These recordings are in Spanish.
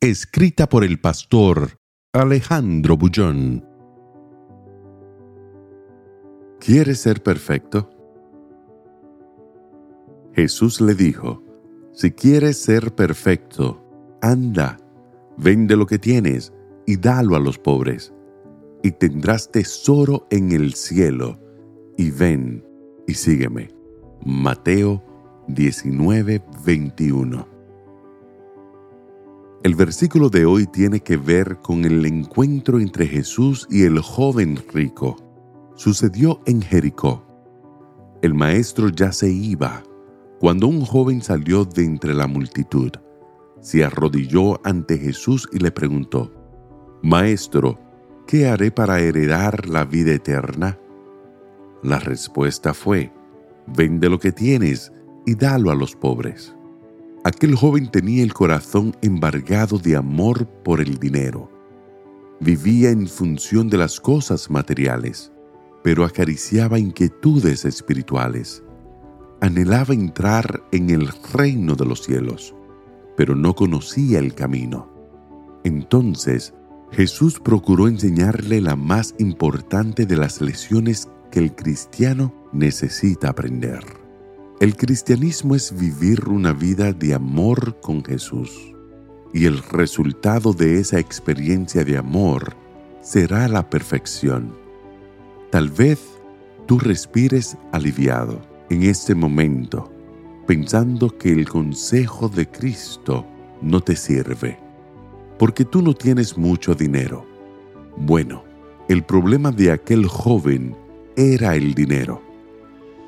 Escrita por el pastor Alejandro Bullón. ¿Quieres ser perfecto? Jesús le dijo, si quieres ser perfecto, anda, vende lo que tienes y dalo a los pobres, y tendrás tesoro en el cielo, y ven y sígueme. Mateo 19, 21. El versículo de hoy tiene que ver con el encuentro entre Jesús y el joven rico. Sucedió en Jericó. El maestro ya se iba cuando un joven salió de entre la multitud. Se arrodilló ante Jesús y le preguntó, Maestro, ¿qué haré para heredar la vida eterna? La respuesta fue, Vende lo que tienes y dalo a los pobres. Aquel joven tenía el corazón embargado de amor por el dinero. Vivía en función de las cosas materiales, pero acariciaba inquietudes espirituales. Anhelaba entrar en el reino de los cielos, pero no conocía el camino. Entonces, Jesús procuró enseñarle la más importante de las lecciones que el cristiano necesita aprender. El cristianismo es vivir una vida de amor con Jesús. Y el resultado de esa experiencia de amor será la perfección. Tal vez tú respires aliviado en este momento, pensando que el consejo de Cristo no te sirve, porque tú no tienes mucho dinero. Bueno, el problema de aquel joven era el dinero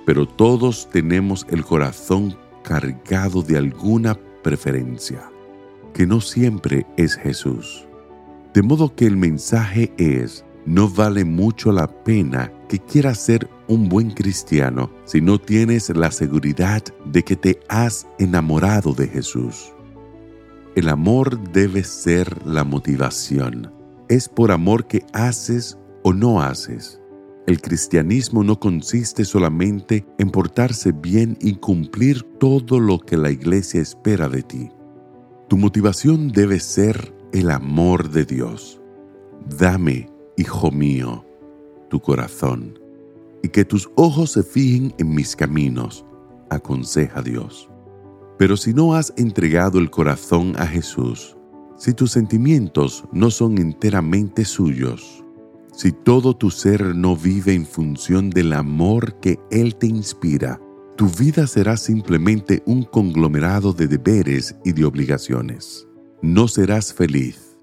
pero todos tenemos el corazón cargado de alguna preferencia, que no siempre es Jesús. De modo que el mensaje es, no vale mucho la pena que quieras ser un buen cristiano si no tienes la seguridad de que te has enamorado de Jesús. El amor debe ser la motivación. Es por amor que haces o no haces. El cristianismo no consiste solamente en portarse bien y cumplir todo lo que la iglesia espera de ti. Tu motivación debe ser el amor de Dios. Dame, hijo mío, tu corazón, y que tus ojos se fijen en mis caminos, aconseja Dios. Pero si no has entregado el corazón a Jesús, si tus sentimientos no son enteramente suyos, si todo tu ser no vive en función del amor que Él te inspira, tu vida será simplemente un conglomerado de deberes y de obligaciones. No serás feliz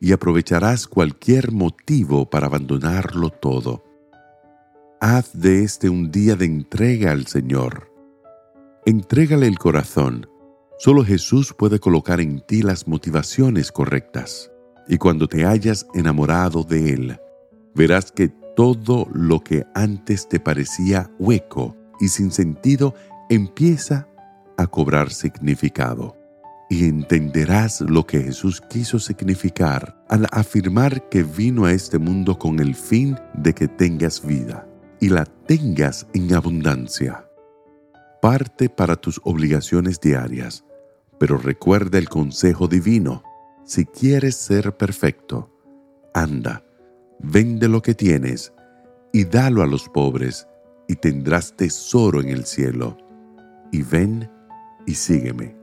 y aprovecharás cualquier motivo para abandonarlo todo. Haz de este un día de entrega al Señor. Entrégale el corazón. Solo Jesús puede colocar en ti las motivaciones correctas. Y cuando te hayas enamorado de Él, verás que todo lo que antes te parecía hueco y sin sentido empieza a cobrar significado. Y entenderás lo que Jesús quiso significar al afirmar que vino a este mundo con el fin de que tengas vida y la tengas en abundancia. Parte para tus obligaciones diarias, pero recuerda el consejo divino. Si quieres ser perfecto, anda vende lo que tienes y dalo a los pobres, y tendrás tesoro en el cielo. Y ven y sígueme.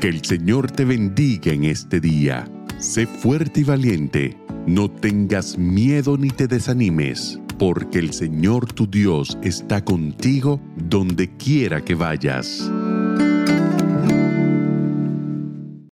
Que el Señor te bendiga en este día. Sé fuerte y valiente. No tengas miedo ni te desanimes, porque el Señor tu Dios está contigo donde quiera que vayas.